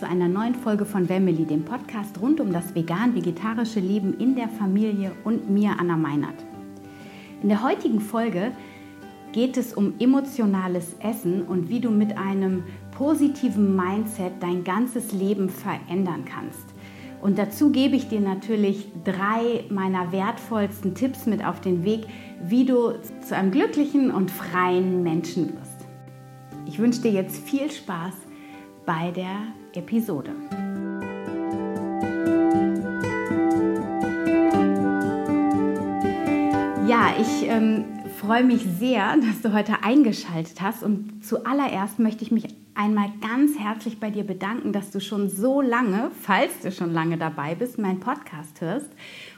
zu einer neuen Folge von Family, dem Podcast rund um das vegan-vegetarische Leben in der Familie und mir, Anna Meinert. In der heutigen Folge geht es um emotionales Essen und wie du mit einem positiven Mindset dein ganzes Leben verändern kannst. Und dazu gebe ich dir natürlich drei meiner wertvollsten Tipps mit auf den Weg, wie du zu einem glücklichen und freien Menschen wirst. Ich wünsche dir jetzt viel Spaß bei der Episode. Ja, ich ähm, freue mich sehr, dass du heute eingeschaltet hast und zuallererst möchte ich mich einmal ganz herzlich bei dir bedanken, dass du schon so lange, falls du schon lange dabei bist, meinen Podcast hörst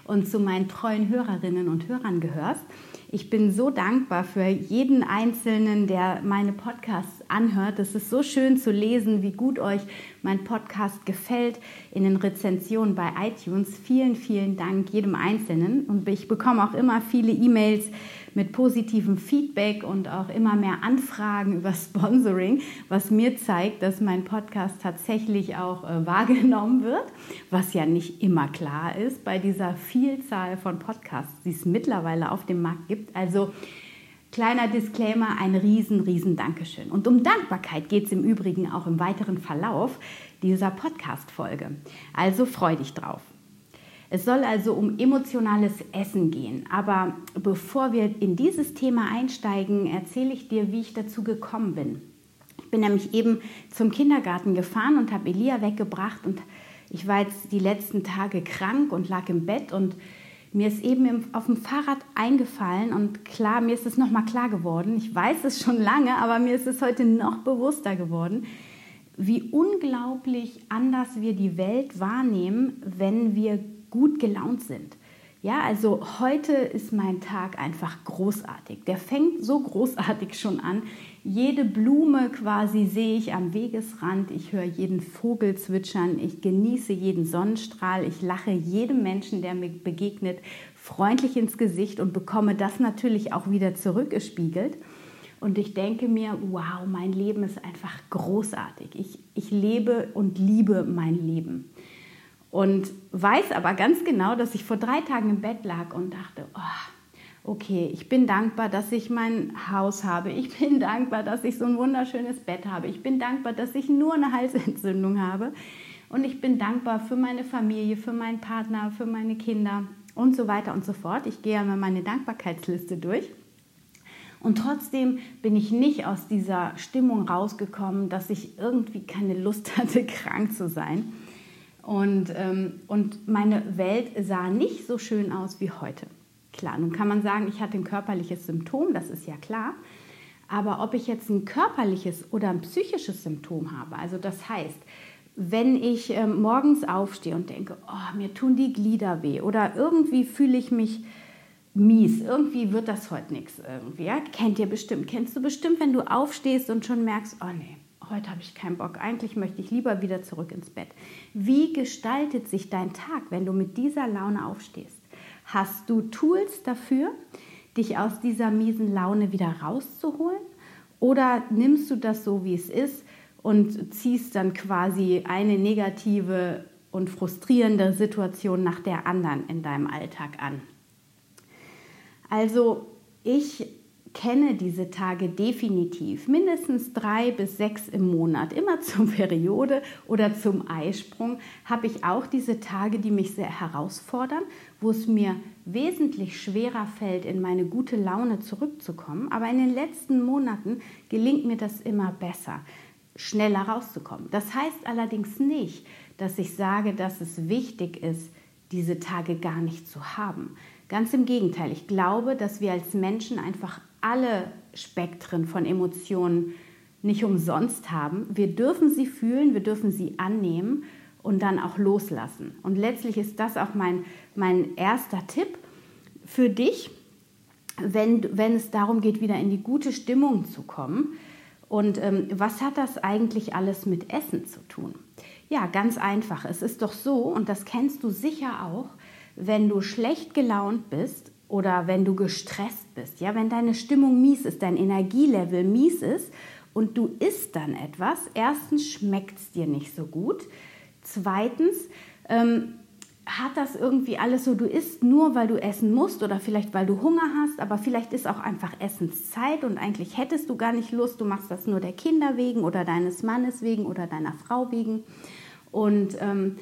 und zu meinen treuen Hörerinnen und Hörern gehörst. Ich bin so dankbar für jeden Einzelnen, der meine Podcasts anhört. Es ist so schön zu lesen, wie gut euch mein Podcast gefällt in den Rezensionen bei iTunes. Vielen, vielen Dank jedem Einzelnen. Und ich bekomme auch immer viele E-Mails mit positivem Feedback und auch immer mehr Anfragen über Sponsoring, was mir zeigt, dass mein Podcast tatsächlich auch äh, wahrgenommen wird, was ja nicht immer klar ist bei dieser Vielzahl von Podcasts, die es mittlerweile auf dem Markt gibt. Also Kleiner Disclaimer, ein riesen, riesen Dankeschön. Und um Dankbarkeit geht es im Übrigen auch im weiteren Verlauf dieser Podcast-Folge. Also freu dich drauf. Es soll also um emotionales Essen gehen. Aber bevor wir in dieses Thema einsteigen, erzähle ich dir, wie ich dazu gekommen bin. Ich bin nämlich eben zum Kindergarten gefahren und habe Elia weggebracht und ich war jetzt die letzten Tage krank und lag im Bett und mir ist eben auf dem Fahrrad eingefallen und klar, mir ist es nochmal klar geworden. Ich weiß es schon lange, aber mir ist es heute noch bewusster geworden, wie unglaublich anders wir die Welt wahrnehmen, wenn wir gut gelaunt sind. Ja, also heute ist mein Tag einfach großartig. Der fängt so großartig schon an. Jede Blume quasi sehe ich am Wegesrand. Ich höre jeden Vogel zwitschern. Ich genieße jeden Sonnenstrahl. Ich lache jedem Menschen, der mir begegnet, freundlich ins Gesicht und bekomme das natürlich auch wieder zurückgespiegelt. Und ich denke mir, wow, mein Leben ist einfach großartig. Ich, ich lebe und liebe mein Leben. Und weiß aber ganz genau, dass ich vor drei Tagen im Bett lag und dachte, oh, okay, ich bin dankbar, dass ich mein Haus habe. Ich bin dankbar, dass ich so ein wunderschönes Bett habe. Ich bin dankbar, dass ich nur eine Halsentzündung habe. Und ich bin dankbar für meine Familie, für meinen Partner, für meine Kinder und so weiter und so fort. Ich gehe einmal meine Dankbarkeitsliste durch. Und trotzdem bin ich nicht aus dieser Stimmung rausgekommen, dass ich irgendwie keine Lust hatte, krank zu sein. Und, ähm, und meine Welt sah nicht so schön aus wie heute. Klar, nun kann man sagen, ich hatte ein körperliches Symptom, das ist ja klar. Aber ob ich jetzt ein körperliches oder ein psychisches Symptom habe, also das heißt, wenn ich äh, morgens aufstehe und denke, oh, mir tun die Glieder weh oder irgendwie fühle ich mich mies, irgendwie wird das heute nichts irgendwie. Ja? Kennt ihr bestimmt, kennst du bestimmt, wenn du aufstehst und schon merkst, oh nee, heute habe ich keinen Bock, eigentlich möchte ich lieber wieder zurück ins Bett. Wie gestaltet sich dein Tag, wenn du mit dieser Laune aufstehst? Hast du Tools dafür, dich aus dieser miesen Laune wieder rauszuholen? Oder nimmst du das so, wie es ist und ziehst dann quasi eine negative und frustrierende Situation nach der anderen in deinem Alltag an? Also ich kenne diese Tage definitiv. Mindestens drei bis sechs im Monat. Immer zur Periode oder zum Eisprung habe ich auch diese Tage, die mich sehr herausfordern, wo es mir wesentlich schwerer fällt, in meine gute Laune zurückzukommen. Aber in den letzten Monaten gelingt mir das immer besser, schneller rauszukommen. Das heißt allerdings nicht, dass ich sage, dass es wichtig ist, diese Tage gar nicht zu haben. Ganz im Gegenteil, ich glaube, dass wir als Menschen einfach alle Spektren von Emotionen nicht umsonst haben. Wir dürfen sie fühlen, wir dürfen sie annehmen und dann auch loslassen. Und letztlich ist das auch mein, mein erster Tipp für dich, wenn, wenn es darum geht, wieder in die gute Stimmung zu kommen. Und ähm, was hat das eigentlich alles mit Essen zu tun? Ja, ganz einfach. Es ist doch so, und das kennst du sicher auch, wenn du schlecht gelaunt bist oder wenn du gestresst bist, ja, wenn deine Stimmung mies ist, dein Energielevel mies ist und du isst dann etwas, erstens schmeckt es dir nicht so gut, zweitens ähm, hat das irgendwie alles so, du isst nur, weil du essen musst oder vielleicht, weil du Hunger hast, aber vielleicht ist auch einfach Essenszeit und eigentlich hättest du gar nicht Lust, du machst das nur der Kinder wegen oder deines Mannes wegen oder deiner Frau wegen. Und, ähm,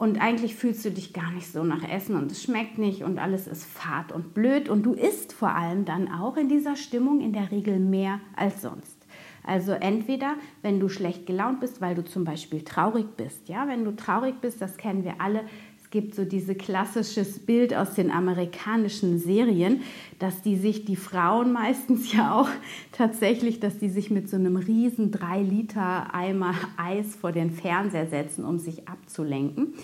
und eigentlich fühlst du dich gar nicht so nach Essen und es schmeckt nicht und alles ist fad und blöd und du isst vor allem dann auch in dieser Stimmung in der Regel mehr als sonst. Also entweder, wenn du schlecht gelaunt bist, weil du zum Beispiel traurig bist. Ja, wenn du traurig bist, das kennen wir alle, gibt so dieses klassisches Bild aus den amerikanischen Serien, dass die sich, die Frauen meistens ja auch tatsächlich, dass die sich mit so einem riesen 3 Liter Eimer Eis vor den Fernseher setzen, um sich abzulenken.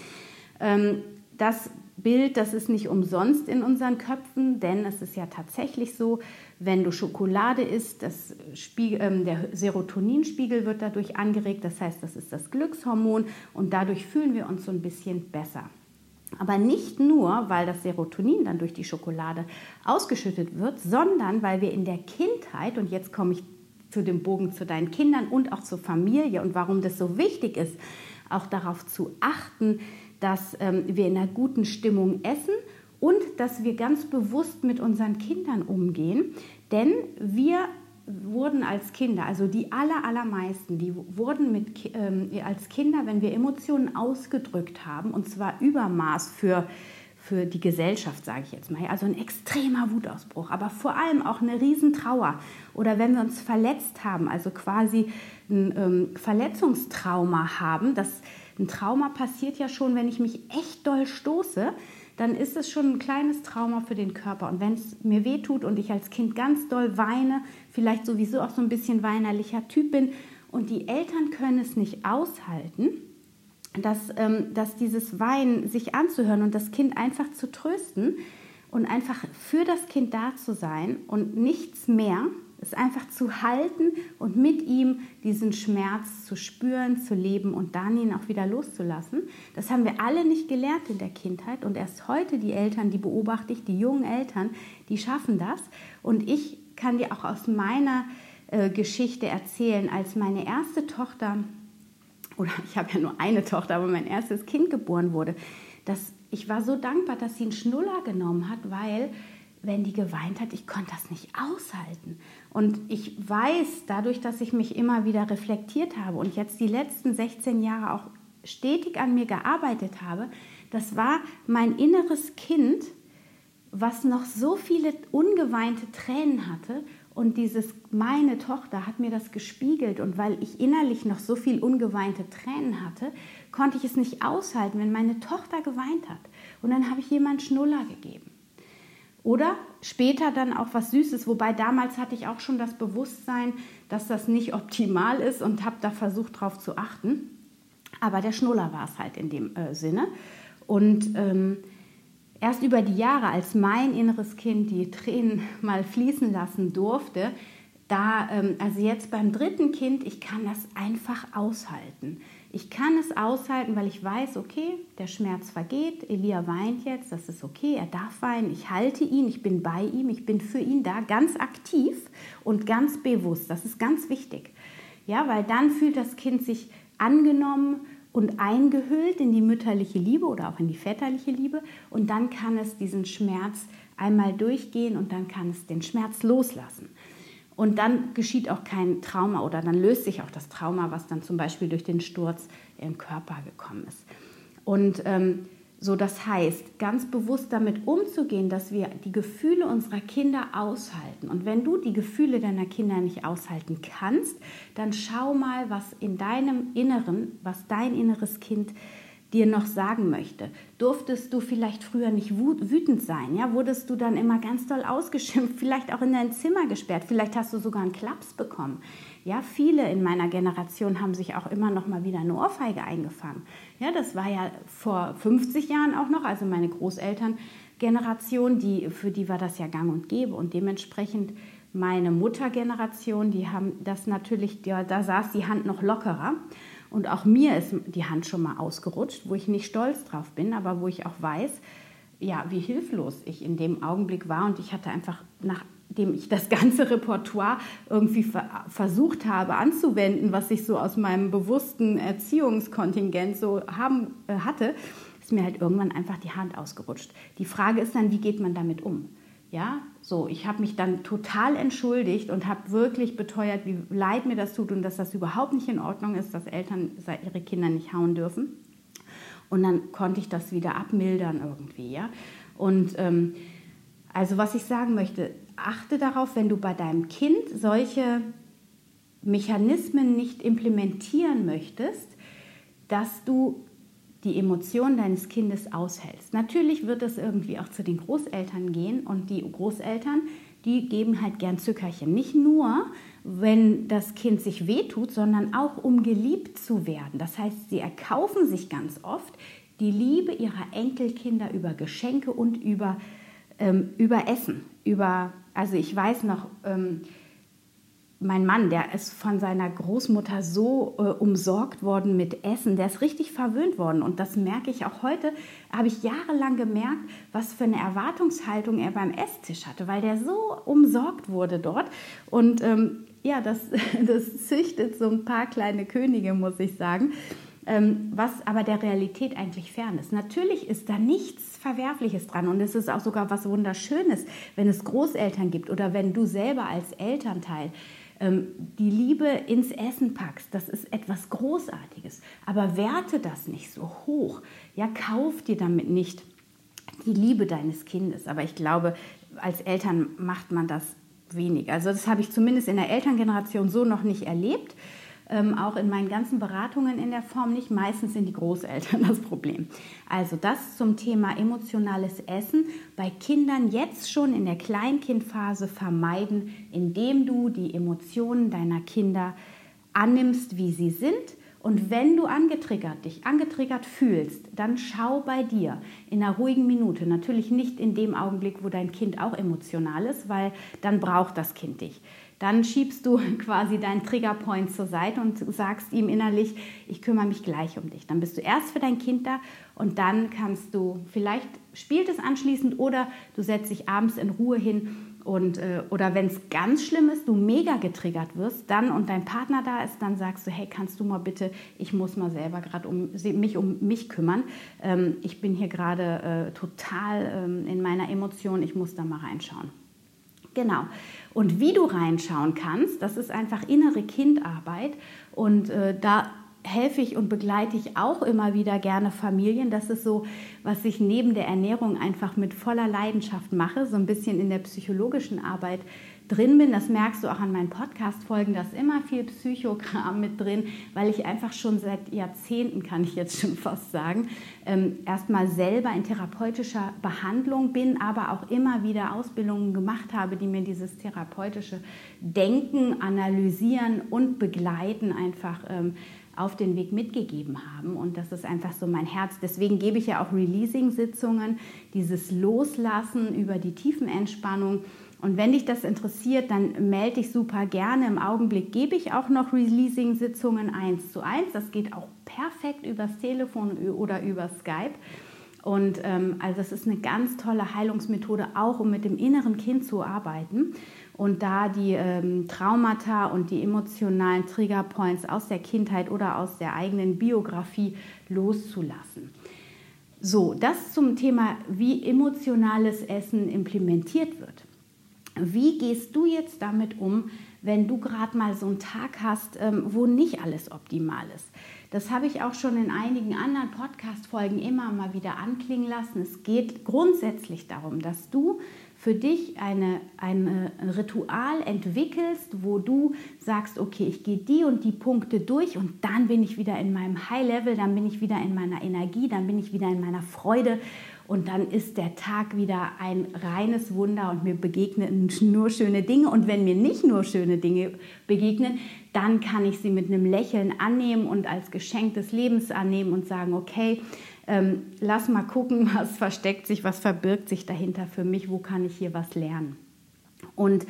Ähm, das Bild, das ist nicht umsonst in unseren Köpfen, denn es ist ja tatsächlich so, wenn du Schokolade isst, das Spiegel, äh, der Serotoninspiegel wird dadurch angeregt, das heißt, das ist das Glückshormon und dadurch fühlen wir uns so ein bisschen besser. Aber nicht nur, weil das Serotonin dann durch die Schokolade ausgeschüttet wird, sondern weil wir in der Kindheit, und jetzt komme ich zu dem Bogen zu deinen Kindern und auch zur Familie und warum das so wichtig ist, auch darauf zu achten, dass ähm, wir in einer guten Stimmung essen und dass wir ganz bewusst mit unseren Kindern umgehen. Denn wir wurden als Kinder, also die aller, allermeisten, die wurden mit, ähm, als Kinder, wenn wir Emotionen ausgedrückt haben, und zwar Übermaß für, für die Gesellschaft, sage ich jetzt mal, also ein extremer Wutausbruch, aber vor allem auch eine Riesentrauer. Oder wenn wir uns verletzt haben, also quasi ein ähm, Verletzungstrauma haben, das, ein Trauma passiert ja schon, wenn ich mich echt doll stoße, dann ist es schon ein kleines Trauma für den Körper. Und wenn es mir wehtut und ich als Kind ganz doll weine, vielleicht sowieso auch so ein bisschen weinerlicher Typ bin und die Eltern können es nicht aushalten, dass, ähm, dass dieses Weinen sich anzuhören und das Kind einfach zu trösten und einfach für das Kind da zu sein und nichts mehr, es einfach zu halten und mit ihm diesen Schmerz zu spüren, zu leben und dann ihn auch wieder loszulassen. Das haben wir alle nicht gelernt in der Kindheit und erst heute die Eltern, die beobachte ich, die jungen Eltern, die schaffen das. Und ich kann dir auch aus meiner äh, Geschichte erzählen, als meine erste Tochter, oder ich habe ja nur eine Tochter, aber mein erstes Kind geboren wurde, dass ich war so dankbar, dass sie einen Schnuller genommen hat, weil wenn die geweint hat, ich konnte das nicht aushalten. Und ich weiß, dadurch, dass ich mich immer wieder reflektiert habe und jetzt die letzten 16 Jahre auch stetig an mir gearbeitet habe, das war mein inneres Kind, was noch so viele ungeweinte Tränen hatte. Und dieses, meine Tochter hat mir das gespiegelt. Und weil ich innerlich noch so viel ungeweinte Tränen hatte, konnte ich es nicht aushalten, wenn meine Tochter geweint hat. Und dann habe ich jemand Schnuller gegeben. Oder später dann auch was Süßes, wobei damals hatte ich auch schon das Bewusstsein, dass das nicht optimal ist und habe da versucht darauf zu achten. Aber der Schnuller war es halt in dem äh, Sinne. Und ähm, erst über die Jahre, als mein inneres Kind die Tränen mal fließen lassen durfte, da, ähm, also jetzt beim dritten Kind, ich kann das einfach aushalten. Ich kann es aushalten, weil ich weiß, okay, der Schmerz vergeht, Elia weint jetzt, das ist okay, er darf weinen, ich halte ihn, ich bin bei ihm, ich bin für ihn da, ganz aktiv und ganz bewusst. Das ist ganz wichtig. Ja, weil dann fühlt das Kind sich angenommen und eingehüllt in die mütterliche Liebe oder auch in die väterliche Liebe und dann kann es diesen Schmerz einmal durchgehen und dann kann es den Schmerz loslassen. Und dann geschieht auch kein Trauma oder dann löst sich auch das Trauma, was dann zum Beispiel durch den Sturz im Körper gekommen ist. Und ähm, so, das heißt, ganz bewusst damit umzugehen, dass wir die Gefühle unserer Kinder aushalten. Und wenn du die Gefühle deiner Kinder nicht aushalten kannst, dann schau mal, was in deinem Inneren, was dein inneres Kind dir noch sagen möchte. Durftest du vielleicht früher nicht wütend sein? Ja? Wurdest du dann immer ganz doll ausgeschimpft, vielleicht auch in dein Zimmer gesperrt, vielleicht hast du sogar einen Klaps bekommen. Ja, viele in meiner Generation haben sich auch immer noch mal wieder eine Ohrfeige eingefangen. Ja, das war ja vor 50 Jahren auch noch, also meine Großelterngeneration, die, für die war das ja gang und gäbe und dementsprechend meine Muttergeneration, die haben das natürlich, ja, da saß die Hand noch lockerer. Und auch mir ist die Hand schon mal ausgerutscht, wo ich nicht stolz drauf bin, aber wo ich auch weiß, ja, wie hilflos ich in dem Augenblick war. Und ich hatte einfach nach nachdem ich das ganze Repertoire irgendwie versucht habe anzuwenden, was ich so aus meinem bewussten Erziehungskontingent so haben äh, hatte, ist mir halt irgendwann einfach die Hand ausgerutscht. Die Frage ist dann, wie geht man damit um? Ja, so, ich habe mich dann total entschuldigt und habe wirklich beteuert, wie leid mir das tut und dass das überhaupt nicht in Ordnung ist, dass Eltern ihre Kinder nicht hauen dürfen. Und dann konnte ich das wieder abmildern irgendwie, ja. Und ähm, also was ich sagen möchte, achte darauf, wenn du bei deinem Kind solche Mechanismen nicht implementieren möchtest, dass du die Emotionen deines Kindes aushältst. Natürlich wird es irgendwie auch zu den Großeltern gehen und die Großeltern, die geben halt gern Zückerchen. Nicht nur, wenn das Kind sich wehtut, sondern auch um geliebt zu werden. Das heißt, sie erkaufen sich ganz oft die Liebe ihrer Enkelkinder über Geschenke und über, ähm, über Essen. Über, also ich weiß noch, ähm, mein Mann, der ist von seiner Großmutter so äh, umsorgt worden mit Essen, der ist richtig verwöhnt worden. Und das merke ich auch heute, habe ich jahrelang gemerkt, was für eine Erwartungshaltung er beim Esstisch hatte, weil der so umsorgt wurde dort. Und ähm, ja, das, das züchtet so ein paar kleine Könige, muss ich sagen, ähm, was aber der Realität eigentlich fern ist. Natürlich ist da nichts Verwerfliches dran und es ist auch sogar was Wunderschönes, wenn es Großeltern gibt oder wenn du selber als Elternteil die Liebe ins Essen packst, das ist etwas Großartiges. Aber werte das nicht so hoch. Ja, kauf dir damit nicht die Liebe deines Kindes. Aber ich glaube, als Eltern macht man das wenig. Also das habe ich zumindest in der Elterngeneration so noch nicht erlebt ähm, auch in meinen ganzen Beratungen in der Form nicht. Meistens sind die Großeltern das Problem. Also das zum Thema emotionales Essen bei Kindern jetzt schon in der Kleinkindphase vermeiden, indem du die Emotionen deiner Kinder annimmst, wie sie sind. Und wenn du angetriggert, dich angetriggert fühlst, dann schau bei dir in einer ruhigen Minute. Natürlich nicht in dem Augenblick, wo dein Kind auch emotional ist, weil dann braucht das Kind dich dann schiebst du quasi deinen Triggerpoint zur Seite und sagst ihm innerlich, ich kümmere mich gleich um dich. Dann bist du erst für dein Kind da und dann kannst du, vielleicht spielt es anschließend oder du setzt dich abends in Ruhe hin und, äh, oder wenn es ganz schlimm ist, du mega getriggert wirst, dann und dein Partner da ist, dann sagst du, hey, kannst du mal bitte, ich muss mal selber gerade um mich um mich kümmern. Ähm, ich bin hier gerade äh, total ähm, in meiner Emotion, ich muss da mal reinschauen. Genau. Und wie du reinschauen kannst, das ist einfach innere Kindarbeit. Und äh, da helfe ich und begleite ich auch immer wieder gerne Familien. Das ist so, was ich neben der Ernährung einfach mit voller Leidenschaft mache, so ein bisschen in der psychologischen Arbeit drin bin. Das merkst du auch an meinen Podcast-Folgen, da ist immer viel Psychogramm mit drin, weil ich einfach schon seit Jahrzehnten, kann ich jetzt schon fast sagen, ähm, erstmal selber in therapeutischer Behandlung bin, aber auch immer wieder Ausbildungen gemacht habe, die mir dieses therapeutische Denken, Analysieren und Begleiten einfach ähm, auf den Weg mitgegeben haben. Und das ist einfach so mein Herz. Deswegen gebe ich ja auch Releasing-Sitzungen, dieses Loslassen über die Tiefenentspannung. Und wenn dich das interessiert, dann melde dich super gerne. Im Augenblick gebe ich auch noch Releasing-Sitzungen eins zu eins. Das geht auch perfekt übers Telefon oder über Skype. Und ähm, also das ist eine ganz tolle Heilungsmethode, auch um mit dem inneren Kind zu arbeiten und da die ähm, Traumata und die emotionalen Triggerpoints aus der Kindheit oder aus der eigenen Biografie loszulassen. So, das zum Thema, wie emotionales Essen implementiert wird. Wie gehst du jetzt damit um, wenn du gerade mal so einen Tag hast, ähm, wo nicht alles optimal ist? Das habe ich auch schon in einigen anderen Podcast-Folgen immer mal wieder anklingen lassen. Es geht grundsätzlich darum, dass du für dich eine, ein Ritual entwickelst, wo du sagst, okay, ich gehe die und die Punkte durch und dann bin ich wieder in meinem High-Level, dann bin ich wieder in meiner Energie, dann bin ich wieder in meiner Freude und dann ist der Tag wieder ein reines Wunder und mir begegnen nur schöne Dinge. Und wenn mir nicht nur schöne Dinge begegnen, dann kann ich sie mit einem Lächeln annehmen und als Geschenk des Lebens annehmen und sagen, okay, ähm, lass mal gucken, was versteckt sich, was verbirgt sich dahinter für mich, wo kann ich hier was lernen. Und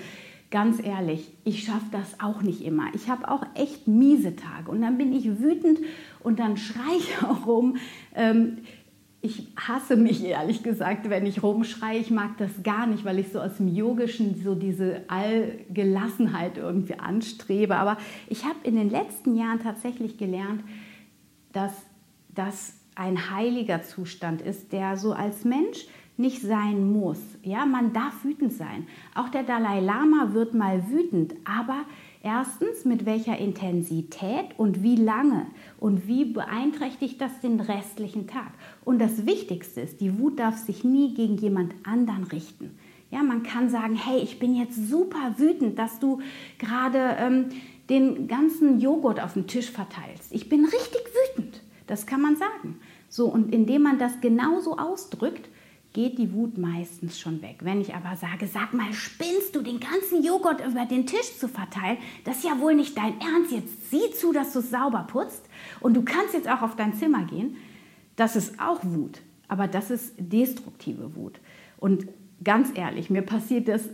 ganz ehrlich, ich schaffe das auch nicht immer. Ich habe auch echt miese Tage und dann bin ich wütend und dann schreie ich auch rum. Ähm, ich hasse mich ehrlich gesagt, wenn ich rumschreie. Ich mag das gar nicht, weil ich so aus dem Yogischen so diese Allgelassenheit irgendwie anstrebe. Aber ich habe in den letzten Jahren tatsächlich gelernt, dass das ein heiliger Zustand ist, der so als Mensch nicht sein muss. Ja, man darf wütend sein. Auch der Dalai Lama wird mal wütend, aber Erstens, mit welcher Intensität und wie lange und wie beeinträchtigt das den restlichen Tag. Und das Wichtigste ist, die Wut darf sich nie gegen jemand anderen richten. Ja, man kann sagen, hey, ich bin jetzt super wütend, dass du gerade ähm, den ganzen Joghurt auf dem Tisch verteilst. Ich bin richtig wütend. Das kann man sagen. So, und indem man das genauso ausdrückt, geht die Wut meistens schon weg. Wenn ich aber sage, sag mal, spinnst du den ganzen Joghurt über den Tisch zu verteilen? Das ist ja wohl nicht dein Ernst. Jetzt sieh zu, dass du es sauber putzt und du kannst jetzt auch auf dein Zimmer gehen. Das ist auch Wut, aber das ist destruktive Wut. Und ganz ehrlich, mir passiert das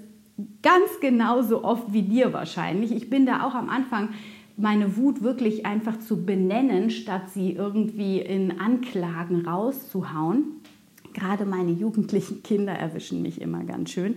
ganz genauso oft wie dir wahrscheinlich. Ich bin da auch am Anfang meine Wut wirklich einfach zu benennen, statt sie irgendwie in Anklagen rauszuhauen. Gerade meine jugendlichen Kinder erwischen mich immer ganz schön.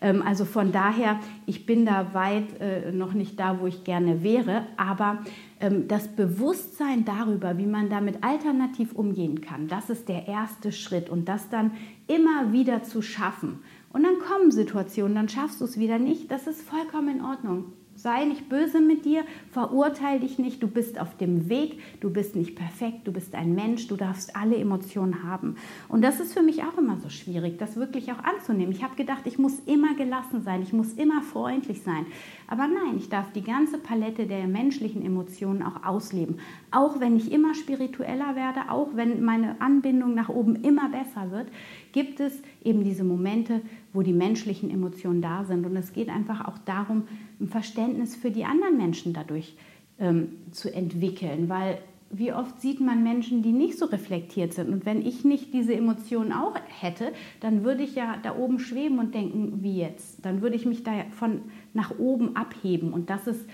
Ähm, also von daher, ich bin da weit äh, noch nicht da, wo ich gerne wäre, aber ähm, das Bewusstsein darüber, wie man damit alternativ umgehen kann, das ist der erste Schritt und das dann immer wieder zu schaffen. Und dann kommen Situationen, dann schaffst du es wieder nicht, das ist vollkommen in Ordnung. Sei nicht böse mit dir, verurteile dich nicht, du bist auf dem Weg, du bist nicht perfekt, du bist ein Mensch, du darfst alle Emotionen haben. Und das ist für mich auch immer so schwierig, das wirklich auch anzunehmen. Ich habe gedacht, ich muss immer gelassen sein, ich muss immer freundlich sein. Aber nein, ich darf die ganze Palette der menschlichen Emotionen auch ausleben. Auch wenn ich immer spiritueller werde, auch wenn meine Anbindung nach oben immer besser wird, gibt es eben diese Momente, wo die menschlichen Emotionen da sind. Und es geht einfach auch darum, ein Verständnis für die anderen Menschen dadurch ähm, zu entwickeln, weil wie oft sieht man Menschen, die nicht so reflektiert sind. Und wenn ich nicht diese Emotionen auch hätte, dann würde ich ja da oben schweben und denken, wie jetzt. Dann würde ich mich da von nach oben abheben. Und das ist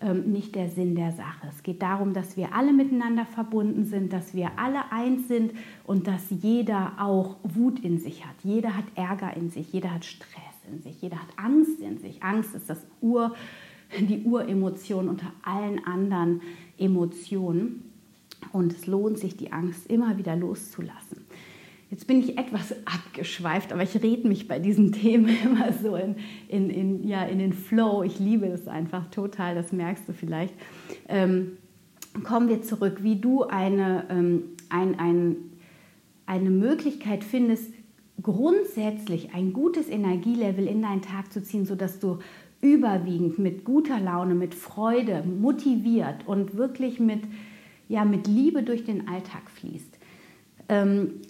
ähm, nicht der Sinn der Sache. Es geht darum, dass wir alle miteinander verbunden sind, dass wir alle eins sind und dass jeder auch Wut in sich hat. Jeder hat Ärger in sich, jeder hat Stress in sich, jeder hat Angst in sich. Angst ist das Ur, die Uremotion unter allen anderen Emotionen. Und es lohnt sich, die Angst immer wieder loszulassen. Jetzt bin ich etwas abgeschweift, aber ich rede mich bei diesen Themen immer so in, in, in, ja, in den Flow. Ich liebe es einfach total, das merkst du vielleicht. Ähm, kommen wir zurück, wie du eine, ähm, ein, ein, eine Möglichkeit findest, grundsätzlich ein gutes Energielevel in deinen Tag zu ziehen, sodass du überwiegend mit guter Laune, mit Freude, motiviert und wirklich mit, ja, mit Liebe durch den Alltag fließt. Ähm,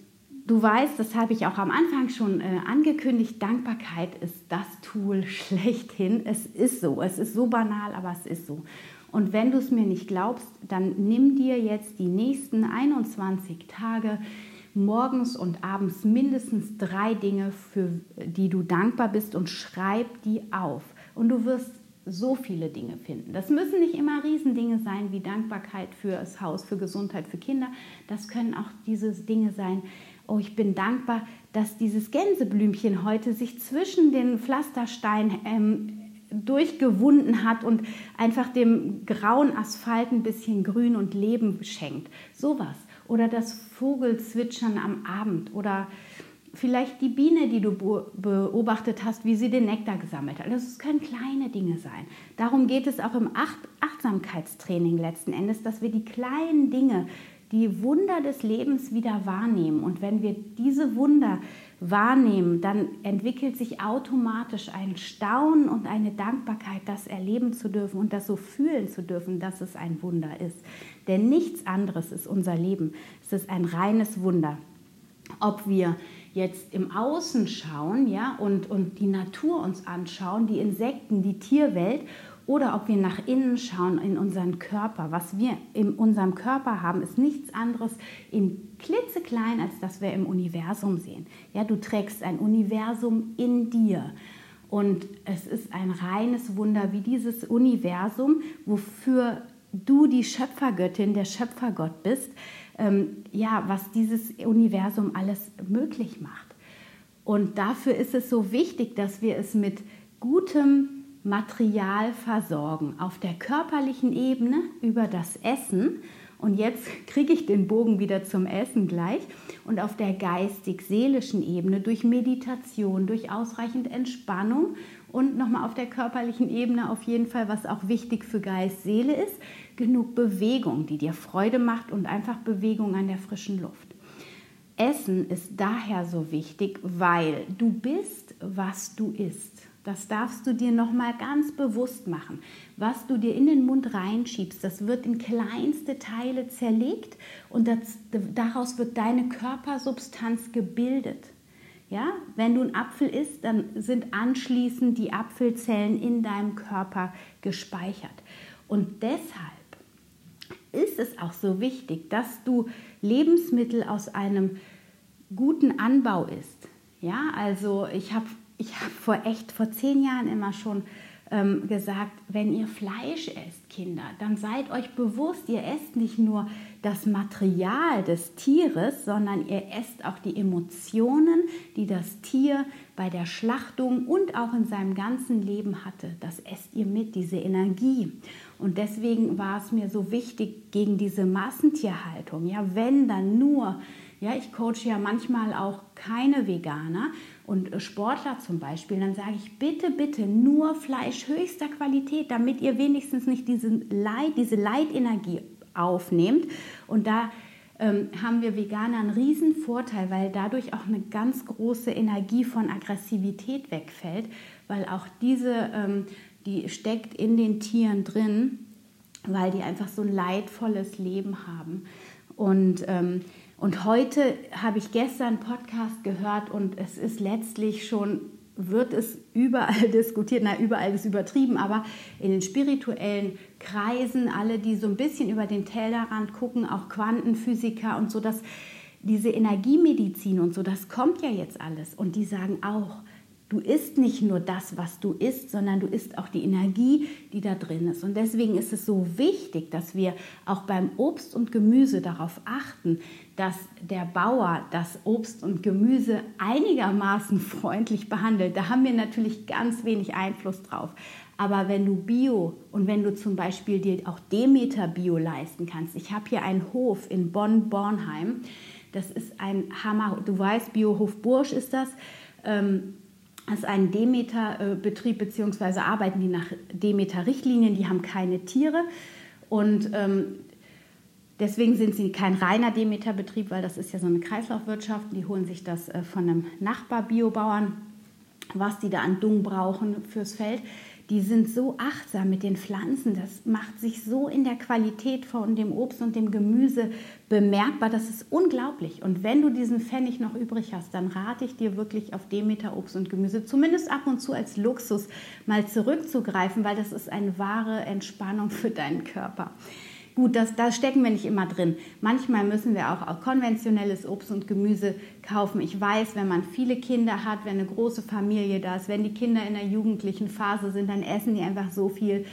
Du weißt, das habe ich auch am Anfang schon äh, angekündigt, Dankbarkeit ist das Tool schlechthin. Es ist so, es ist so banal, aber es ist so. Und wenn du es mir nicht glaubst, dann nimm dir jetzt die nächsten 21 Tage morgens und abends mindestens drei Dinge, für die du dankbar bist und schreib die auf. Und du wirst so viele Dinge finden. Das müssen nicht immer Riesendinge sein wie Dankbarkeit für das Haus, für Gesundheit, für Kinder. Das können auch diese Dinge sein, oh, ich bin dankbar, dass dieses Gänseblümchen heute sich zwischen den Pflastersteinen ähm, durchgewunden hat und einfach dem grauen Asphalt ein bisschen Grün und Leben schenkt. Sowas. Oder das Vogelzwitschern am Abend oder vielleicht die Biene, die du beobachtet hast, wie sie den Nektar gesammelt hat. Das also können kleine Dinge sein. Darum geht es auch im Achtsamkeitstraining letzten Endes, dass wir die kleinen Dinge die Wunder des Lebens wieder wahrnehmen. Und wenn wir diese Wunder wahrnehmen, dann entwickelt sich automatisch ein Staunen und eine Dankbarkeit, das erleben zu dürfen und das so fühlen zu dürfen, dass es ein Wunder ist. Denn nichts anderes ist unser Leben. Es ist ein reines Wunder. Ob wir jetzt im Außen schauen ja, und, und die Natur uns anschauen, die Insekten, die Tierwelt oder ob wir nach innen schauen in unseren Körper. Was wir in unserem Körper haben, ist nichts anderes in klitzeklein, als das wir im Universum sehen. Ja, du trägst ein Universum in dir. Und es ist ein reines Wunder, wie dieses Universum, wofür du die Schöpfergöttin, der Schöpfergott bist, ähm, ja, was dieses Universum alles möglich macht. Und dafür ist es so wichtig, dass wir es mit gutem Material versorgen. Auf der körperlichen Ebene über das Essen. Und jetzt kriege ich den Bogen wieder zum Essen gleich. Und auf der geistig-seelischen Ebene durch Meditation, durch ausreichend Entspannung und nochmal auf der körperlichen Ebene auf jeden Fall, was auch wichtig für Geist, Seele ist, genug Bewegung, die dir Freude macht und einfach Bewegung an der frischen Luft. Essen ist daher so wichtig, weil du bist, was du isst. Das darfst du dir noch mal ganz bewusst machen. Was du dir in den Mund reinschiebst, das wird in kleinste Teile zerlegt und das, daraus wird deine Körpersubstanz gebildet. Ja, wenn du einen Apfel isst, dann sind anschließend die Apfelzellen in deinem Körper gespeichert. Und deshalb ist es auch so wichtig, dass du Lebensmittel aus einem guten Anbau isst. Ja, also ich habe ich hab vor echt vor zehn Jahren immer schon ähm, gesagt, wenn ihr Fleisch esst, Kinder, dann seid euch bewusst, ihr esst nicht nur das Material des Tieres, sondern ihr esst auch die Emotionen, die das Tier bei der Schlachtung und auch in seinem ganzen Leben hatte. Das esst ihr mit, diese Energie. Und deswegen war es mir so wichtig gegen diese Massentierhaltung. Ja, wenn dann nur ja, ich coache ja manchmal auch keine Veganer und Sportler zum Beispiel. Dann sage ich, bitte, bitte nur Fleisch höchster Qualität, damit ihr wenigstens nicht diesen Leid, diese Leidenergie aufnehmt. Und da ähm, haben wir Veganer einen riesen Vorteil, weil dadurch auch eine ganz große Energie von Aggressivität wegfällt, weil auch diese, ähm, die steckt in den Tieren drin, weil die einfach so ein leidvolles Leben haben. Und ähm, und heute habe ich gestern einen Podcast gehört und es ist letztlich schon, wird es überall diskutiert, na überall ist übertrieben, aber in den spirituellen Kreisen, alle, die so ein bisschen über den Tellerrand gucken, auch Quantenphysiker und so, dass diese Energiemedizin und so, das kommt ja jetzt alles. Und die sagen auch, Du isst nicht nur das, was du isst, sondern du isst auch die Energie, die da drin ist. Und deswegen ist es so wichtig, dass wir auch beim Obst und Gemüse darauf achten, dass der Bauer das Obst und Gemüse einigermaßen freundlich behandelt. Da haben wir natürlich ganz wenig Einfluss drauf. Aber wenn du Bio und wenn du zum Beispiel dir auch Demeter Bio leisten kannst, ich habe hier einen Hof in Bonn-Bornheim, das ist ein Hammer, du weißt, Biohof Bursch ist das. Ähm, das ist ein Demeter-Betrieb, beziehungsweise arbeiten die nach Demeter-Richtlinien, die haben keine Tiere. Und ähm, deswegen sind sie kein reiner Demeter-Betrieb, weil das ist ja so eine Kreislaufwirtschaft. Die holen sich das äh, von einem Nachbar-Biobauern, was die da an Dung brauchen fürs Feld die sind so achtsam mit den Pflanzen, das macht sich so in der Qualität von dem Obst und dem Gemüse bemerkbar, das ist unglaublich. Und wenn du diesen Pfennig noch übrig hast, dann rate ich dir wirklich auf Demeter Obst und Gemüse, zumindest ab und zu als Luxus mal zurückzugreifen, weil das ist eine wahre Entspannung für deinen Körper. Gut, das, da stecken wir nicht immer drin. Manchmal müssen wir auch, auch konventionelles Obst und Gemüse kaufen. Ich weiß, wenn man viele Kinder hat, wenn eine große Familie da ist, wenn die Kinder in der jugendlichen Phase sind, dann essen die einfach so viel.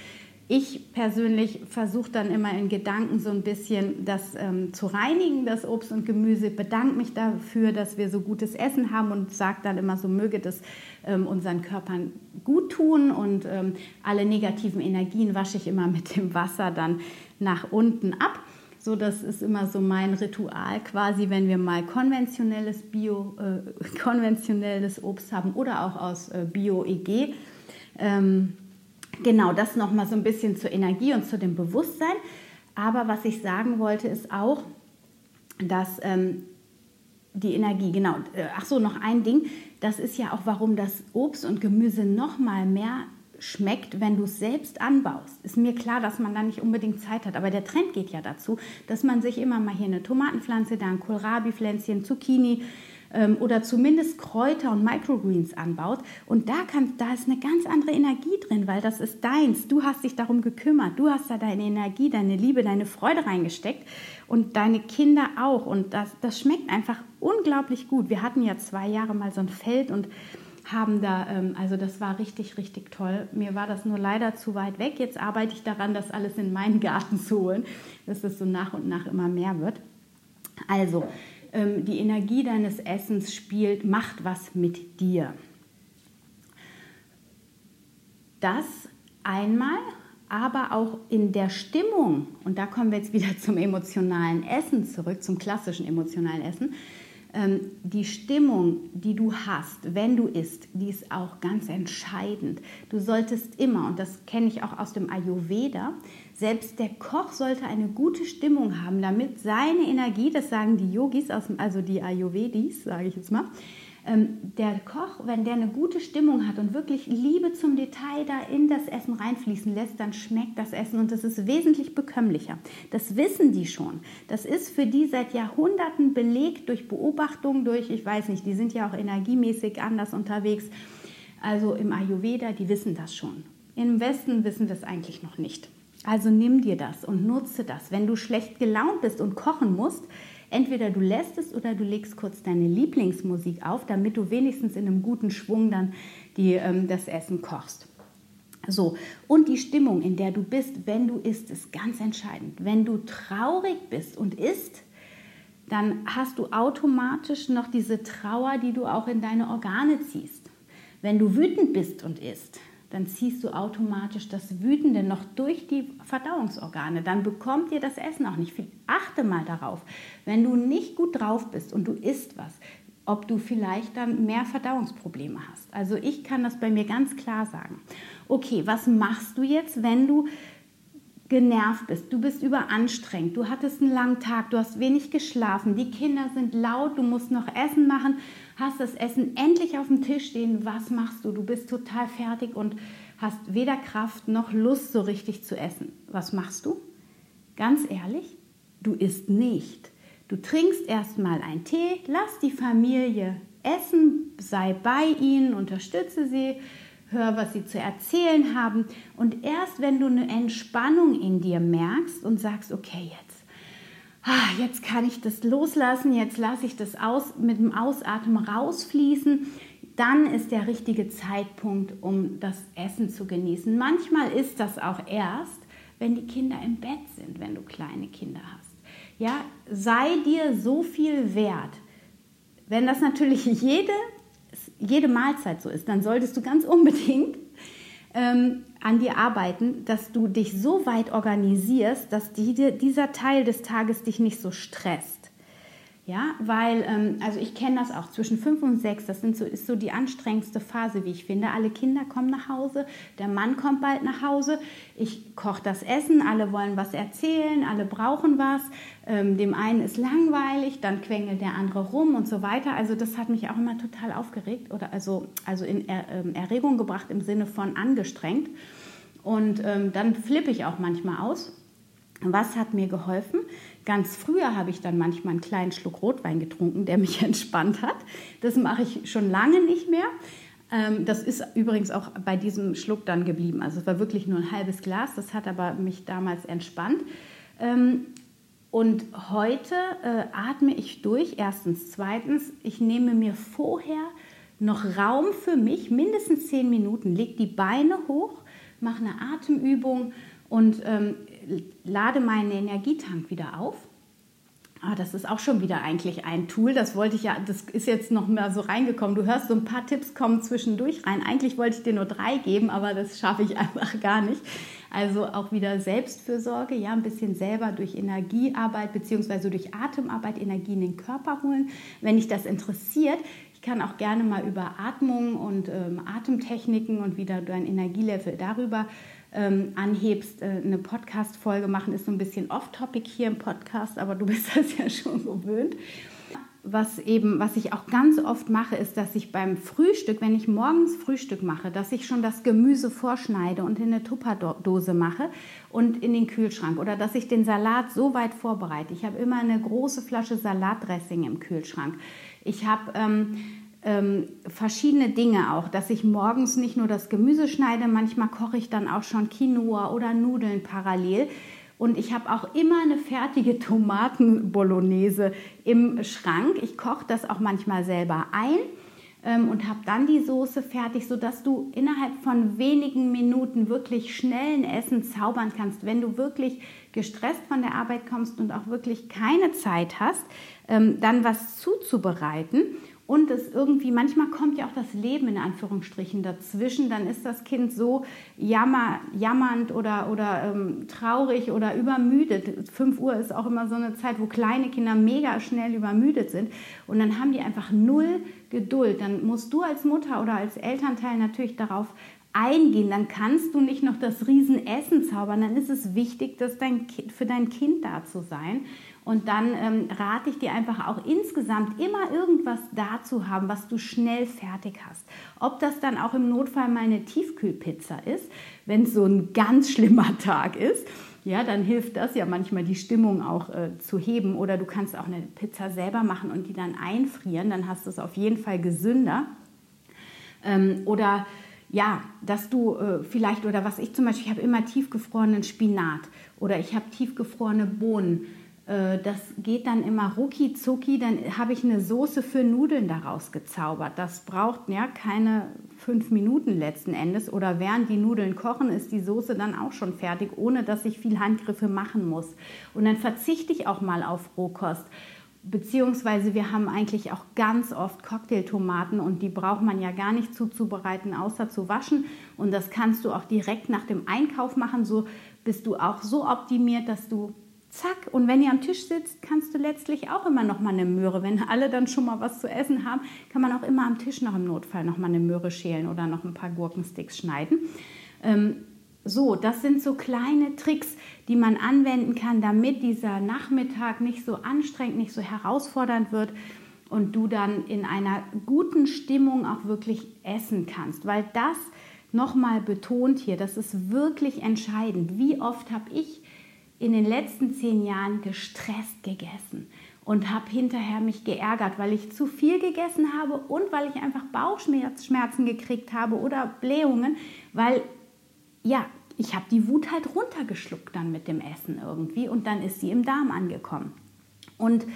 Ich persönlich versuche dann immer in Gedanken so ein bisschen das ähm, zu reinigen, das Obst und Gemüse, bedanke mich dafür, dass wir so gutes Essen haben und sage dann immer so, möge das ähm, unseren Körpern gut tun und ähm, alle negativen Energien wasche ich immer mit dem Wasser dann nach unten ab. So, das ist immer so mein Ritual quasi, wenn wir mal konventionelles Bio, äh, konventionelles Obst haben oder auch aus äh, Bio-EG. Ähm, genau, das nochmal so ein bisschen zur Energie und zu dem Bewusstsein. Aber was ich sagen wollte, ist auch, dass ähm, die Energie, genau, äh, ach so, noch ein Ding, das ist ja auch, warum das Obst und Gemüse nochmal mehr schmeckt, wenn du es selbst anbaust. Ist mir klar, dass man da nicht unbedingt Zeit hat, aber der Trend geht ja dazu, dass man sich immer mal hier eine Tomatenpflanze, da ein Kohlrabi-Pflänzchen, Zucchini ähm, oder zumindest Kräuter und Microgreens anbaut. Und da, kann, da ist eine ganz andere Energie drin, weil das ist deins. Du hast dich darum gekümmert. Du hast da deine Energie, deine Liebe, deine Freude reingesteckt und deine Kinder auch. Und das, das schmeckt einfach unglaublich gut. Wir hatten ja zwei Jahre mal so ein Feld und haben da, ähm, also das war richtig, richtig toll. Mir war das nur leider zu weit weg. Jetzt arbeite ich daran, das alles in meinen Garten zu holen, dass das so nach und nach immer mehr wird. Also, die Energie deines Essens spielt, macht was mit dir. Das einmal, aber auch in der Stimmung, und da kommen wir jetzt wieder zum emotionalen Essen zurück, zum klassischen emotionalen Essen, ähm, die Stimmung, die du hast, wenn du isst, die ist auch ganz entscheidend. Du solltest immer, und das kenne ich auch aus dem Ayurveda, selbst der Koch sollte eine gute Stimmung haben, damit seine Energie, das sagen die Yogis, also die Ayurvedis, sage ich jetzt mal, ähm, der Koch, wenn der eine gute Stimmung hat und wirklich Liebe zum Detail da in das Essen reinfließen lässt, dann schmeckt das Essen und das ist wesentlich bekömmlicher. Das wissen die schon. Das ist für die seit Jahrhunderten belegt durch Beobachtung, durch, ich weiß nicht, die sind ja auch energiemäßig anders unterwegs. Also im Ayurveda, die wissen das schon. Im Westen wissen wir es eigentlich noch nicht. Also nimm dir das und nutze das. Wenn du schlecht gelaunt bist und kochen musst, Entweder du lässt es oder du legst kurz deine Lieblingsmusik auf, damit du wenigstens in einem guten Schwung dann die, ähm, das Essen kochst. So, und die Stimmung, in der du bist, wenn du isst, ist ganz entscheidend. Wenn du traurig bist und isst, dann hast du automatisch noch diese Trauer, die du auch in deine Organe ziehst. Wenn du wütend bist und isst, dann ziehst du automatisch das Wütende noch durch die Verdauungsorgane. Dann bekommt dir das Essen auch nicht viel. Achte mal darauf, wenn du nicht gut drauf bist und du isst was, ob du vielleicht dann mehr Verdauungsprobleme hast. Also ich kann das bei mir ganz klar sagen. Okay, was machst du jetzt, wenn du genervt bist, du bist überanstrengt, du hattest einen langen Tag, du hast wenig geschlafen, die Kinder sind laut, du musst noch Essen machen, hast das Essen endlich auf dem Tisch stehen, was machst du? Du bist total fertig und hast weder Kraft noch Lust so richtig zu essen. Was machst du? Ganz ehrlich, du isst nicht. Du trinkst erstmal einen Tee, lass die Familie essen, sei bei ihnen, unterstütze sie, hör, was sie zu erzählen haben. Und erst wenn du eine Entspannung in dir merkst und sagst, okay, jetzt, ah, jetzt kann ich das loslassen, jetzt lasse ich das aus, mit dem Ausatmen rausfließen, dann ist der richtige Zeitpunkt, um das Essen zu genießen. Manchmal ist das auch erst, wenn die Kinder im Bett sind, wenn du kleine Kinder hast. Ja, sei dir so viel wert. Wenn das natürlich jede jede Mahlzeit so ist, dann solltest du ganz unbedingt ähm, an dir arbeiten, dass du dich so weit organisierst, dass die, dieser Teil des Tages dich nicht so stresst. Ja, weil, ähm, also ich kenne das auch, zwischen fünf und sechs, das sind so, ist so die anstrengendste Phase, wie ich finde. Alle Kinder kommen nach Hause, der Mann kommt bald nach Hause, ich koche das Essen, alle wollen was erzählen, alle brauchen was, ähm, dem einen ist langweilig, dann quengelt der andere rum und so weiter. Also das hat mich auch immer total aufgeregt oder also, also in er, ähm, Erregung gebracht im Sinne von angestrengt. Und ähm, dann flippe ich auch manchmal aus. Was hat mir geholfen? Ganz früher habe ich dann manchmal einen kleinen Schluck Rotwein getrunken, der mich entspannt hat. Das mache ich schon lange nicht mehr. Ähm, das ist übrigens auch bei diesem Schluck dann geblieben. Also es war wirklich nur ein halbes Glas. Das hat aber mich damals entspannt. Ähm, und heute äh, atme ich durch. Erstens. Zweitens, ich nehme mir vorher noch Raum für mich, mindestens zehn Minuten, leg die Beine hoch, mache eine Atemübung und ähm, lade meinen Energietank wieder auf. Ah, das ist auch schon wieder eigentlich ein Tool. Das wollte ich ja, das ist jetzt noch mal so reingekommen. Du hörst so ein paar Tipps kommen zwischendurch rein. Eigentlich wollte ich dir nur drei geben, aber das schaffe ich einfach gar nicht. Also auch wieder Selbstfürsorge, ja, ein bisschen selber durch Energiearbeit bzw. durch Atemarbeit Energie in den Körper holen. Wenn dich das interessiert, ich kann auch gerne mal über Atmung und ähm, Atemtechniken und wieder dein Energielevel darüber ähm, anhebst, äh, eine Podcast-Folge machen, ist so ein bisschen off-topic hier im Podcast, aber du bist das ja schon gewöhnt. Was eben, was ich auch ganz oft mache, ist, dass ich beim Frühstück, wenn ich morgens Frühstück mache, dass ich schon das Gemüse vorschneide und in eine Tupperdose mache und in den Kühlschrank oder dass ich den Salat so weit vorbereite. Ich habe immer eine große Flasche Salatdressing im Kühlschrank. Ich habe ähm, ähm, verschiedene Dinge auch, dass ich morgens nicht nur das Gemüse schneide, manchmal koche ich dann auch schon Quinoa oder Nudeln parallel. Und ich habe auch immer eine fertige Tomatenbolognese im Schrank. Ich koche das auch manchmal selber ein. ähm, und habe dann die Soße fertig, sodass du innerhalb von wenigen Minuten wirklich schnellen Essen zaubern kannst. Wenn du wirklich gestresst von der Arbeit kommst und auch wirklich keine Zeit hast, ähm, dann was zuzubereiten und es irgendwie, manchmal kommt ja auch das Leben in Anführungsstrichen dazwischen, dann ist das Kind so jammer, jammernd oder, oder ähm, traurig oder übermüdet. 5 Uhr ist auch immer so eine Zeit, wo kleine Kinder mega schnell übermüdet sind und dann haben die einfach null Geduld. Dann musst du als Mutter oder als Elternteil natürlich darauf eingehen, dann kannst du nicht noch das Riesenessen zaubern, dann ist es wichtig, dass dein kind, für dein Kind da zu sein. Und dann ähm, rate ich dir einfach auch insgesamt immer irgendwas da zu haben, was du schnell fertig hast. Ob das dann auch im Notfall mal eine Tiefkühlpizza ist, wenn es so ein ganz schlimmer Tag ist, ja, dann hilft das ja manchmal die Stimmung auch äh, zu heben. Oder du kannst auch eine Pizza selber machen und die dann einfrieren, dann hast du es auf jeden Fall gesünder. Ähm, oder ja, dass du äh, vielleicht, oder was ich zum Beispiel, ich habe immer tiefgefrorenen Spinat oder ich habe tiefgefrorene Bohnen. Äh, das geht dann immer rucki zucki, dann habe ich eine Soße für Nudeln daraus gezaubert. Das braucht ja keine fünf Minuten letzten Endes oder während die Nudeln kochen, ist die Soße dann auch schon fertig, ohne dass ich viel Handgriffe machen muss. Und dann verzichte ich auch mal auf Rohkost Beziehungsweise wir haben eigentlich auch ganz oft Cocktailtomaten und die braucht man ja gar nicht zuzubereiten, außer zu waschen. Und das kannst du auch direkt nach dem Einkauf machen. So bist du auch so optimiert, dass du zack. Und wenn ihr am Tisch sitzt, kannst du letztlich auch immer noch mal eine Möhre. Wenn alle dann schon mal was zu essen haben, kann man auch immer am Tisch noch im Notfall noch mal eine Möhre schälen oder noch ein paar Gurkensticks schneiden. Ähm, so, das sind so kleine Tricks, die man anwenden kann, damit dieser Nachmittag nicht so anstrengend, nicht so herausfordernd wird und du dann in einer guten Stimmung auch wirklich essen kannst. Weil das nochmal betont hier, das ist wirklich entscheidend. Wie oft habe ich in den letzten zehn Jahren gestresst gegessen und habe hinterher mich geärgert, weil ich zu viel gegessen habe und weil ich einfach Bauchschmerzen gekriegt habe oder Blähungen, weil ja, ich habe die Wut halt runtergeschluckt dann mit dem Essen irgendwie und dann ist sie im Darm angekommen. Und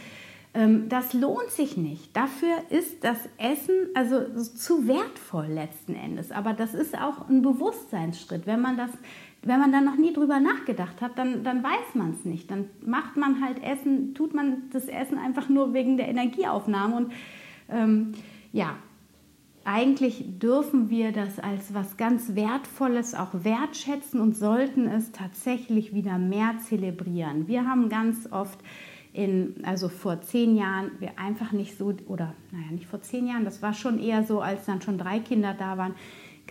ähm, das lohnt sich nicht. Dafür ist das Essen also zu wertvoll letzten Endes. Aber das ist auch ein Bewusstseinsschritt. Wenn man das, wenn man da noch nie drüber nachgedacht hat, dann, dann weiß man es nicht. Dann macht man halt Essen, tut man das Essen einfach nur wegen der Energieaufnahme und ähm, ja, eigentlich dürfen wir das als was ganz Wertvolles auch wertschätzen und sollten es tatsächlich wieder mehr zelebrieren. Wir haben ganz oft in, also vor zehn Jahren, wir einfach nicht so, oder naja, nicht vor zehn Jahren, das war schon eher so, als dann schon drei Kinder da waren,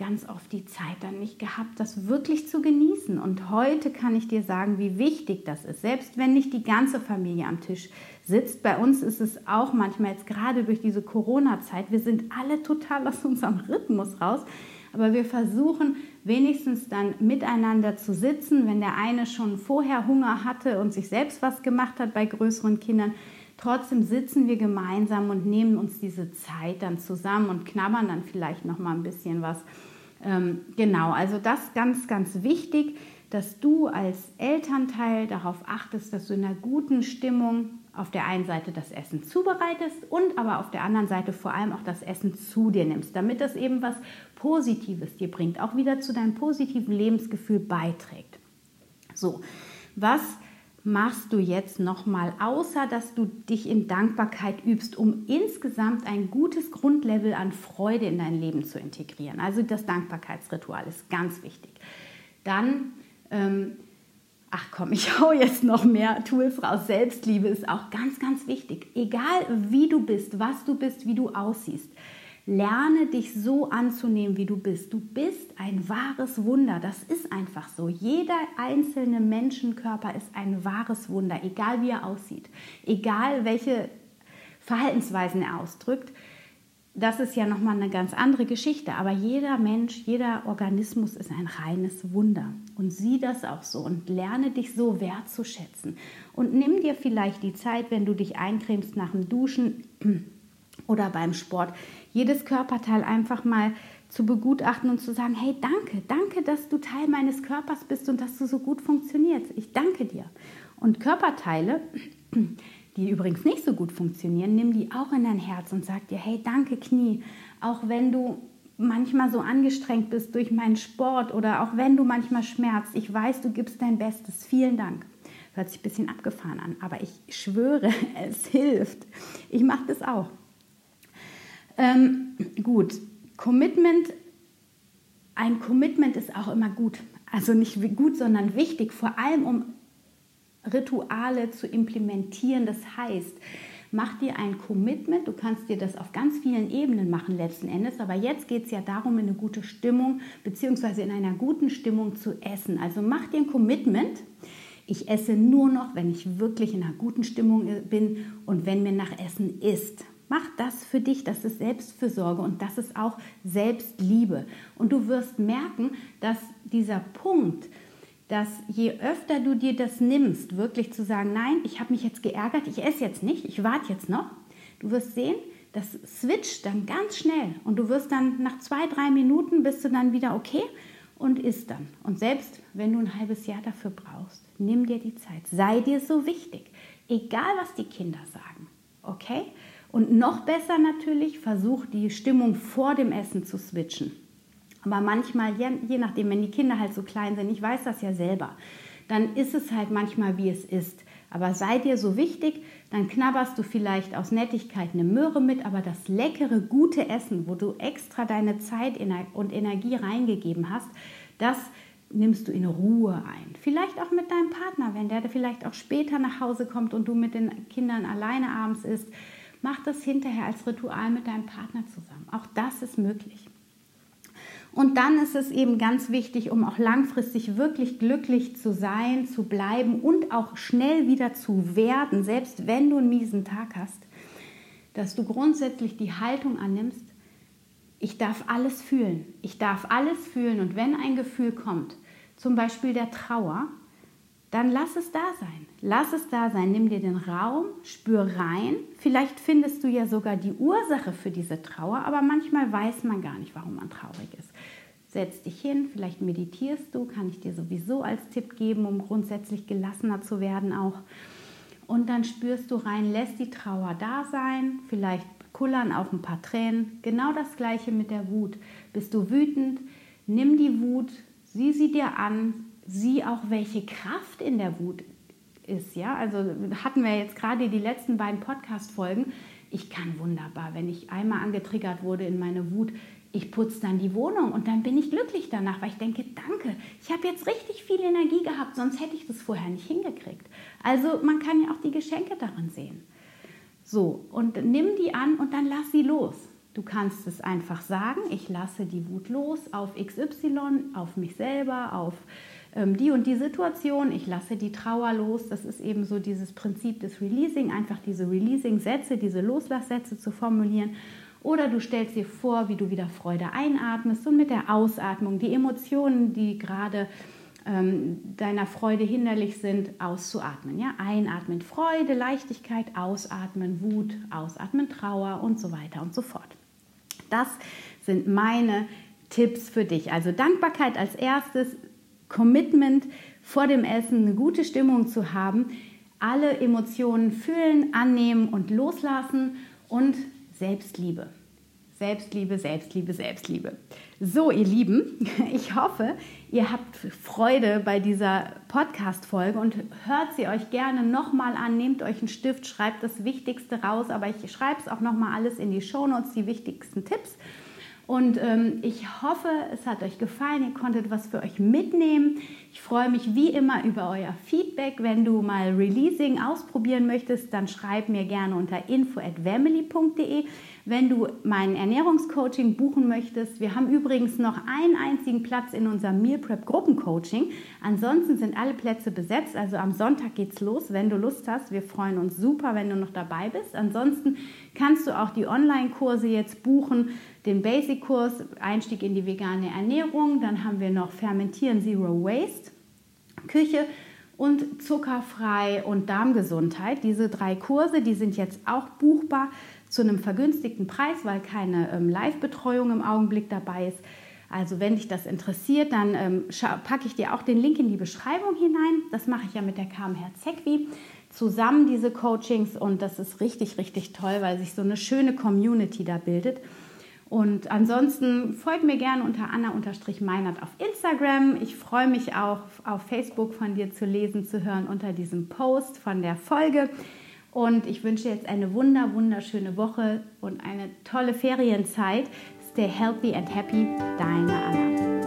ganz oft die Zeit dann nicht gehabt, das wirklich zu genießen. Und heute kann ich dir sagen, wie wichtig das ist. Selbst wenn nicht die ganze Familie am Tisch sitzt, bei uns ist es auch manchmal jetzt gerade durch diese Corona-Zeit, wir sind alle total aus unserem Rhythmus raus, aber wir versuchen wenigstens dann miteinander zu sitzen, wenn der eine schon vorher Hunger hatte und sich selbst was gemacht hat bei größeren Kindern. Trotzdem sitzen wir gemeinsam und nehmen uns diese Zeit dann zusammen und knabbern dann vielleicht noch mal ein bisschen was ähm, genau, also das ganz, ganz wichtig, dass du als Elternteil darauf achtest, dass du in einer guten Stimmung auf der einen Seite das Essen zubereitest und aber auf der anderen Seite vor allem auch das Essen zu dir nimmst, damit das eben was Positives dir bringt, auch wieder zu deinem positiven Lebensgefühl beiträgt. So, was machst du jetzt nochmal, außer dass du dich in Dankbarkeit übst, um insgesamt ein gutes Grundlevel an Freude in dein Leben zu integrieren? Also das Dankbarkeitsritual ist ganz wichtig. Dann, ähm, ach komm, ich hau jetzt noch mehr Tools raus. Selbstliebe ist auch ganz, ganz wichtig. Egal wie du bist, was du bist, wie du aussiehst. Lerne dich so anzunehmen, wie du bist. Du bist ein wahres Wunder. Das ist einfach so. Jeder einzelne Menschenkörper ist ein wahres Wunder, egal wie er aussieht, egal welche Verhaltensweisen er ausdrückt. Das ist ja nochmal eine ganz andere Geschichte. Aber jeder Mensch, jeder Organismus ist ein reines Wunder. Und sieh das auch so und lerne dich so wertzuschätzen. Und nimm dir vielleicht die Zeit, wenn du dich eincremst nach dem Duschen oder beim Sport, jedes Körperteil einfach mal zu begutachten und zu sagen, hey, danke, danke, dass du Teil meines Körpers bist und dass du so gut funktionierst. Ich danke dir. Und Körperteile, die übrigens nicht so gut funktionieren, nimm die auch in dein Herz und sag dir, hey, danke Knie, auch wenn du manchmal so angestrengt bist durch meinen Sport oder auch wenn du manchmal schmerzt. Ich weiß, du gibst dein Bestes. Vielen Dank. Hört sich ein bisschen abgefahren an, aber ich schwöre, es hilft. Ich mache das auch. Ähm, gut, Commitment. Ein Commitment ist auch immer gut. Also nicht gut, sondern wichtig, vor allem um Rituale zu implementieren. Das heißt, mach dir ein Commitment. Du kannst dir das auf ganz vielen Ebenen machen letzten Endes. Aber jetzt geht es ja darum, in eine gute Stimmung bzw. in einer guten Stimmung zu essen. Also mach dir ein Commitment. Ich esse nur noch, wenn ich wirklich in einer guten Stimmung bin und wenn mir nach Essen ist. Mach das für dich, das ist Selbstfürsorge und das ist auch Selbstliebe. Und du wirst merken, dass dieser Punkt, dass je öfter du dir das nimmst, wirklich zu sagen, nein, ich habe mich jetzt geärgert, ich esse jetzt nicht, ich warte jetzt noch, du wirst sehen, das switcht dann ganz schnell und du wirst dann nach zwei, drei Minuten bist du dann wieder okay und isst dann. Und selbst wenn du ein halbes Jahr dafür brauchst, nimm dir die Zeit, sei dir so wichtig, egal was die Kinder sagen, okay? Und noch besser natürlich, versuch die Stimmung vor dem Essen zu switchen. Aber manchmal, je, nachdem, wenn die Kinder halt so klein sind, ich weiß das ja selber, dann ist es halt manchmal, wie es ist. Aber sei dir so wichtig, dann knabberst du vielleicht aus Nettigkeit eine Möhre mit, aber das leckere, gute Essen, wo du extra deine Zeit und Energie reingegeben hast, das nimmst du in Ruhe ein. Vielleicht auch mit deinem Partner, wenn der vielleicht auch später nach Hause kommt und du mit den Kindern alleine abends isst. Mach das hinterher als Ritual mit deinem Partner zusammen. Auch das ist möglich. Und dann ist es eben ganz wichtig, um auch langfristig wirklich glücklich zu sein, zu bleiben und auch schnell wieder zu werden, selbst wenn du einen miesen Tag hast, dass du grundsätzlich die Haltung annimmst, ich darf alles fühlen. Ich darf alles fühlen und wenn ein Gefühl kommt, zum Beispiel der Trauer, dann lass es da sein. Lass es da sein. Nimm dir den Raum, spür rein. Vielleicht findest du ja sogar die Ursache für diese Trauer, aber manchmal weiß man gar nicht, warum man traurig ist. Setz dich hin, vielleicht meditierst du, kann ich dir sowieso als Tipp geben, um grundsätzlich gelassener zu werden auch. Und dann spürst du rein, lässt die Trauer da sein, vielleicht kullern auch ein paar Tränen. Genau das gleiche mit der Wut. Bist du wütend? Nimm die Wut, sieh sie dir an, sieh auch, welche Kraft in der Wut ist. Ja? Also hatten wir jetzt gerade die letzten beiden Podcast-Folgen. Ich kann wunderbar, wenn ich einmal angetriggert wurde in meine Wut, ich putze dann die Wohnung und dann bin ich glücklich danach, weil ich denke, danke, ich habe jetzt richtig viel Energie gehabt, sonst hätte ich das vorher nicht hingekriegt. Also man kann ja auch die Geschenke darin sehen. So, und nimm die an und dann lass sie los. Du kannst es einfach sagen, ich lasse die Wut los auf XY, auf mich selber, auf die und die Situation, ich lasse die Trauer los. Das ist eben so dieses Prinzip des Releasing, einfach diese Releasing-Sätze, diese Loslasssätze zu formulieren. Oder du stellst dir vor, wie du wieder Freude einatmest und mit der Ausatmung die Emotionen, die gerade ähm, deiner Freude hinderlich sind, auszuatmen. Ja? Einatmen Freude, Leichtigkeit, ausatmen Wut, ausatmen Trauer und so weiter und so fort. Das sind meine Tipps für dich. Also Dankbarkeit als erstes, Commitment vor dem Essen, eine gute Stimmung zu haben, alle Emotionen fühlen, annehmen und loslassen und Selbstliebe. Selbstliebe, Selbstliebe, Selbstliebe. So, ihr Lieben, ich hoffe, ihr habt Freude bei dieser Podcast-Folge und hört sie euch gerne nochmal an. Nehmt euch einen Stift, schreibt das Wichtigste raus, aber ich schreibe es auch nochmal alles in die Shownotes, die wichtigsten Tipps. Und ähm, ich hoffe, es hat euch gefallen, ihr konntet was für euch mitnehmen. Ich freue mich wie immer über euer Feedback. Wenn du mal Releasing ausprobieren möchtest, dann schreib mir gerne unter info@family.de. Wenn du mein Ernährungscoaching buchen möchtest, wir haben übrigens noch einen einzigen Platz in unserem Meal Prep Gruppencoaching. Ansonsten sind alle Plätze besetzt. Also am Sonntag geht's los, wenn du Lust hast. Wir freuen uns super, wenn du noch dabei bist. Ansonsten kannst du auch die Online-Kurse jetzt buchen den Basic-Kurs Einstieg in die vegane Ernährung. Dann haben wir noch Fermentieren Zero Waste, Küche und zuckerfrei und Darmgesundheit. Diese drei Kurse, die sind jetzt auch buchbar zu einem vergünstigten Preis, weil keine ähm, Live-Betreuung im Augenblick dabei ist. Also wenn dich das interessiert, dann ähm, packe ich dir auch den Link in die Beschreibung hinein. Das mache ich ja mit der KM Herzegwi zusammen diese Coachings und das ist richtig, richtig toll, weil sich so eine schöne Community da bildet. Und ansonsten folgt mir gerne unter Anna-Meinert auf Instagram. Ich freue mich auch auf Facebook von dir zu lesen, zu hören unter diesem Post von der Folge. Und ich wünsche jetzt eine wunder, wunderschöne Woche und eine tolle Ferienzeit. Stay healthy and happy, deine Anna.